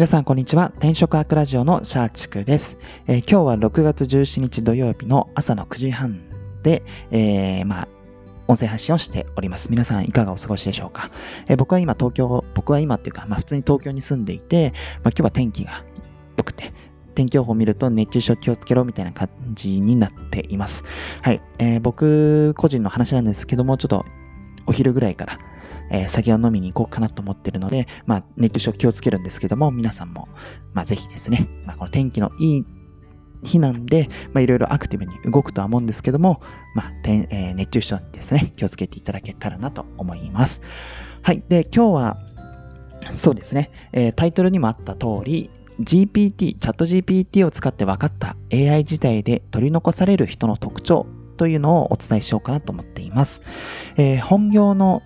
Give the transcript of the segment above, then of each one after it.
皆さん、こんにちは。転職アークラジオのシャーチクです、えー、今日は6月17日土曜日の朝の9時半で、えー、まあ、音声発信をしております。皆さんいかがお過ごしでしょうか、えー、僕は今東京、僕は今っていうか、まあ普通に東京に住んでいて、まあ今日は天気が良くて、天気予報を見ると熱中症気をつけろみたいな感じになっています。はい。えー、僕個人の話なんですけども、ちょっとお昼ぐらいからえー、酒を飲みに行こうかなと思ってるので、まあ、熱中症気をつけるんですけども、皆さんも、まあ、ぜひですね、まあ、この天気のいい日なんで、まあ、いろいろアクティブに動くとは思うんですけども、まあ、てえー、熱中症にですね、気をつけていただけたらなと思います。はい。で、今日は、そうですね、えー、タイトルにもあった通り、GPT、チャット GPT を使って分かった AI 時代で取り残される人の特徴というのをお伝えしようかなと思っています。えー、本業の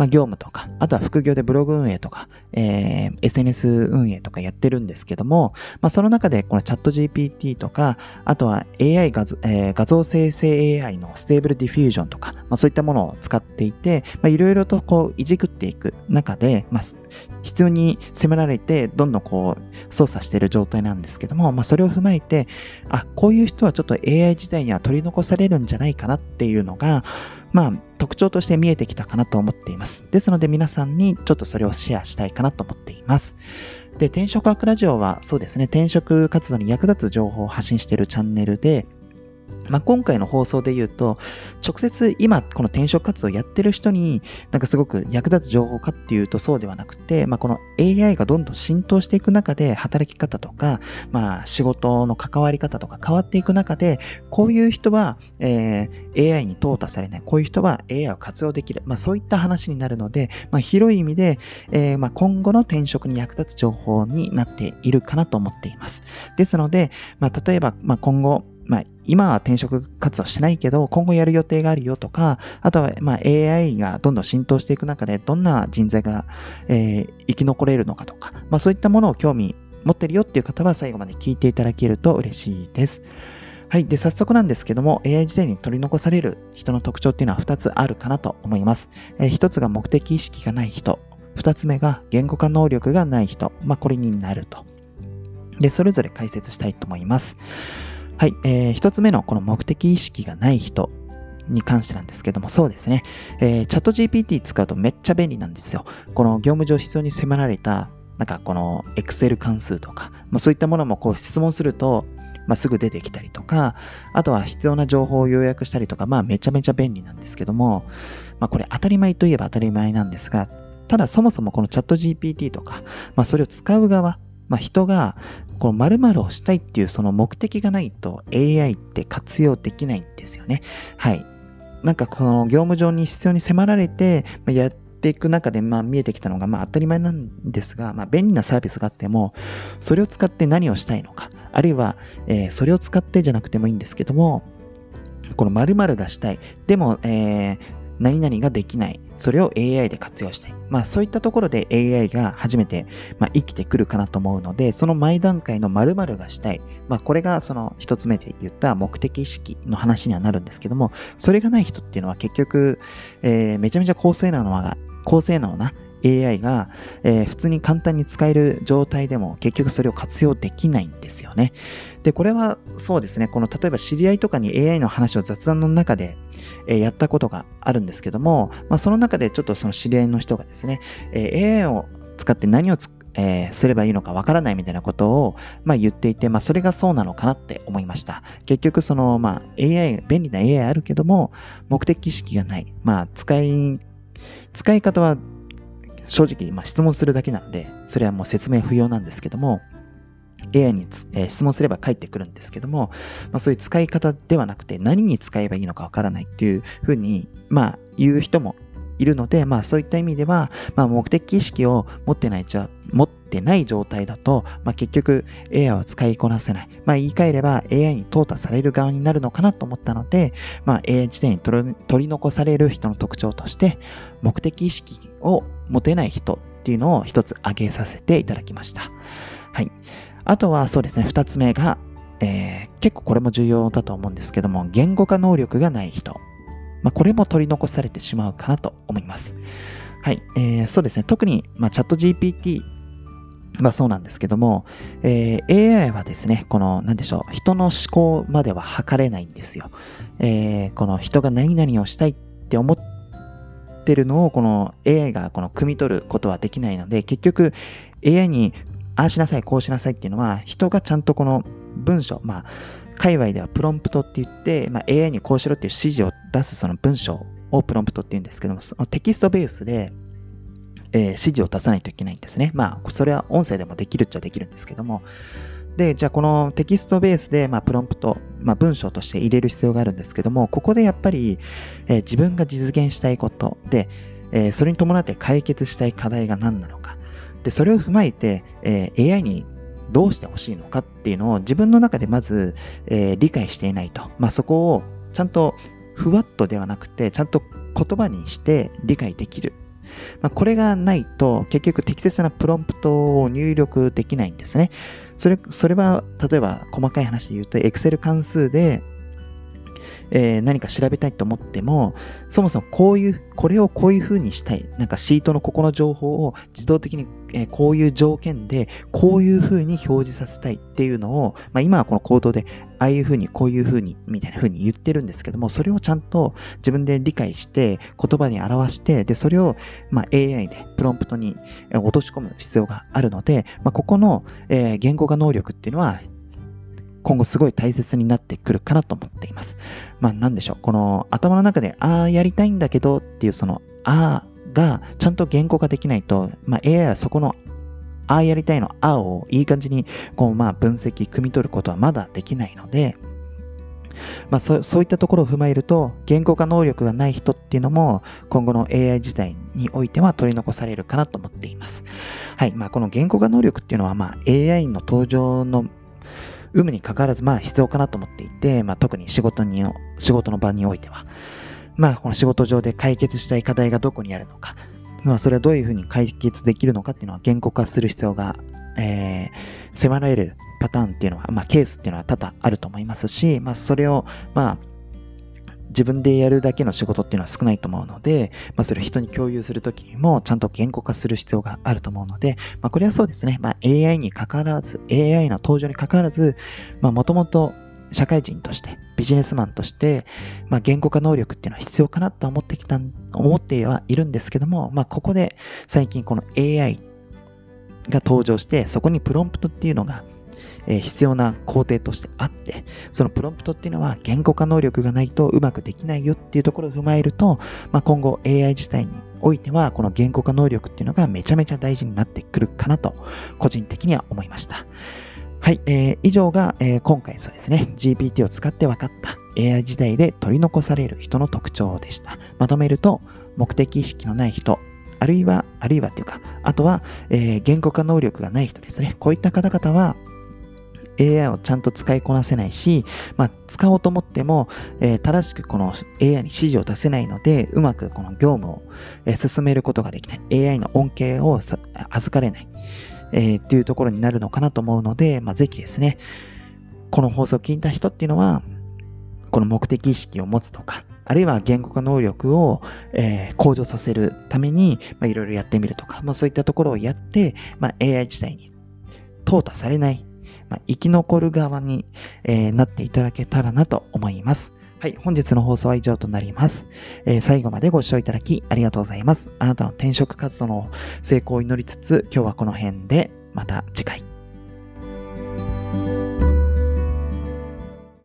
まあ、業務とか、あとは副業でブログ運営とか、えー、SNS 運営とかやってるんですけども、まあ、その中でこのチャット GPT とか、あとは AI 画像,、えー、画像生成 AI の Stable Diffusion とか、まあ、そういったものを使っていて、まあ、いろいろとこういじくっていく中で、まあ、必要に迫られて、どんどんこう操作している状態なんですけども、まあ、それを踏まえて、あ、こういう人はちょっと AI 時代には取り残されるんじゃないかなっていうのが、まあ、特徴として見えてきたかなと思っています。ですので皆さんにちょっとそれをシェアしたいかなと思っています。で、転職学ラジオはそうですね、転職活動に役立つ情報を発信しているチャンネルで、まあ、今回の放送で言うと、直接今この転職活動やってる人になんかすごく役立つ情報かっていうとそうではなくて、まあ、この AI がどんどん浸透していく中で働き方とか、まあ、仕事の関わり方とか変わっていく中で、こういう人は、えー、AI に淘汰されない、こういう人は AI を活用できる、まあ、そういった話になるので、まあ、広い意味で、えー、まあ、今後の転職に役立つ情報になっているかなと思っています。ですので、まあ、例えば、まあ、今後、まあ、今は転職活動してないけど、今後やる予定があるよとか、あとは、ま、AI がどんどん浸透していく中で、どんな人材が、えー、生き残れるのかとか、まあ、そういったものを興味持ってるよっていう方は最後まで聞いていただけると嬉しいです。はい。で、早速なんですけども、AI 時代に取り残される人の特徴っていうのは2つあるかなと思います。えー、1つが目的意識がない人。2つ目が言語化能力がない人。まあ、これになると。で、それぞれ解説したいと思います。はい、えー、一つ目のこの目的意識がない人に関してなんですけども、そうですね。えー、チャット GPT 使うとめっちゃ便利なんですよ。この業務上必要に迫られた、なんかこの Excel 関数とか、まあ、そういったものもこう質問すると、まあ、すぐ出てきたりとか、あとは必要な情報を要約したりとか、まあめちゃめちゃ便利なんですけども、まあこれ当たり前といえば当たり前なんですが、ただそもそもこのチャット GPT とか、まあそれを使う側、まあ人がこの〇〇をしたいっていうその目的がないと AI って活用できないんですよね。はい。なんかこの業務上に必要に迫られて、まやっていく中で、まあ見えてきたのが、まあ当たり前なんですが、まあ便利なサービスがあっても、それを使って何をしたいのか、あるいは、えー、それを使ってじゃなくてもいいんですけども、この〇〇がしたい。でも、えー、何々ができない。それを AI で活用したい。まあそういったところで AI が初めて、まあ、生きてくるかなと思うので、その前段階の〇〇がしたい。まあこれがその一つ目で言った目的意識の話にはなるんですけども、それがない人っていうのは結局、えー、めちゃめちゃ高性能な、高性能な AI が、えー、普通に簡単に使える状態でも結局それを活用できないんですよね。で、これはそうですね、この例えば知り合いとかに AI の話を雑談の中で、え、やったことがあるんですけども、まあ、その中でちょっとその知り合いの人がですね、え、AI を使って何をつえー、すればいいのかわからないみたいなことを、まあ、言っていて、まあ、それがそうなのかなって思いました。結局、その、まあ、AI、便利な AI あるけども、目的意識がない。まあ、使い、使い方は正直、まあ、質問するだけなので、それはもう説明不要なんですけども、AI に、えー、質問すれば返ってくるんですけども、まあ、そういう使い方ではなくて何に使えばいいのかわからないっていうふうに、まあ、言う人もいるので、まあそういった意味では、まあ目的意識を持ってないじゃ、持ってない状態だと、まあ結局 AI を使いこなせない。まあ言い換えれば AI に淘汰される側になるのかなと思ったので、まあ AI 時代に取り残される人の特徴として、目的意識を持てない人っていうのを一つ挙げさせていただきました。はい。あとはそうですね、二つ目が、えー、結構これも重要だと思うんですけども、言語化能力がない人。まあ、これも取り残されてしまうかなと思います。はい。えー、そうですね。特に、まあ、チャット GPT まあそうなんですけども、えー AI はですね、この、なんでしょう、人の思考までは測れないんですよ。えーこの人が何々をしたいって思ってるのを、この AI がこの汲み取ることはできないので、結局 AI にああしなさい、こうしなさいっていうのは、人がちゃんとこの文章、まあ、界隈ではプロンプトって言って、まあ、AI にこうしろっていう指示を出すその文章をプロンプトって言うんですけども、そのテキストベースで、えー指示を出さないといけないんですね。まあ、それは音声でもできるっちゃできるんですけども。で、じゃあこのテキストベースで、まあ、プロンプト、まあ、文章として入れる必要があるんですけども、ここでやっぱり、えー自分が実現したいことで、えーそれに伴って解決したい課題が何なのか。で、それを踏まえて、えー AI にどうしてほしいのかっていうのを自分の中でまず、えー理解していないと。まあ、そこをちゃんとふわっとではなくて、ちゃんと言葉にして理解できる。まあ、これがないと結局適切なプロンプトを入力できないんですね。それ、それは例えば細かい話で言うと Excel 関数で、えー何か調べたいと思っても、そもそもこういう、これをこういう風にしたい。なんかシートのここの情報を自動的に、えーこういう条件で、こういう風に表示させたいっていうのを、まあ今はこのコードで、ああいう風に、こういう風に、みたいな風に言ってるんですけども、それをちゃんと自分で理解して、言葉に表して、で、それを、まあ AI でプロンプトに落とし込む必要があるので、まあここの、えー言語化能力っていうのは、今後すごい大切になってくるかなと思っています。まあなんでしょう、この頭の中で、ああやりたいんだけどっていうその、ああがちゃんと言語化できないと、まあ AI はそこの、ああやりたいのあをいい感じに、こうまあ分析、汲み取ることはまだできないので、まあそそういったところを踏まえると、言語化能力がない人っていうのも、今後の AI 時代においては取り残されるかなと思っています。はい。まあこの言語化能力っていうのは、まあ AI の登場の有無にかかわらず、まあ必要かなと思っていて、まあ特に仕事に、仕事の場においては。まあこの仕事上で解決したい課題がどこにあるのか。まあそれはどういうふうに解決できるのかっていうのは言語化する必要が、えー、迫られるパターンっていうのは、まあケースっていうのは多々あると思いますし、まあそれを、まあ自分でやるだけの仕事っていうのは少ないと思うので、まあそれを人に共有するときにもちゃんと言語化する必要があると思うので、まあこれはそうですね。まあ AI に関わらず、AI の登場に関わらず、まあもともと社会人として、ビジネスマンとして、まあ言語化能力っていうのは必要かなと思ってきた、思ってはいるんですけども、まあここで最近この AI が登場して、そこにプロンプトっていうのが、え必要な工程としてあって、そのプロンプトっていうのは言語化能力がないとうまくできないよっていうところを踏まえると、まあ、今後 AI 自体においてはこの言語化能力っていうのがめちゃめちゃ大事になってくるかなと個人的には思いました。はい、えー以上が、えー今回そうですね、GPT を使って分かった AI 時代で取り残される人の特徴でした。まとめると、目的意識のない人、あるいは、あるいはっていうか、あとは、えー言語化能力がない人ですね。こういった方々は、AI をちゃんと使いこなせないし、まあ、使おうと思っても、えー正しくこの AI に指示を出せないので、うまくこの業務を、えー進めることができない。AI の恩恵を預かれない。えーっていうところになるのかなと思うので、まあ、ぜひですね、この放送を聞いた人っていうのは、この目的意識を持つとか、あるいは言語化能力を、えー向上させるために、まあ、いろいろやってみるとか、まあ、そういったところをやって、まあ、AI 自体に淘汰されない、まあ、生き残る側に、えーなっていただけたらなと思います。はい、本日の放送は以上となります。えー最後までご視聴いただきありがとうございます。あなたの転職活動の成功を祈りつつ、今日はこの辺で、また次回。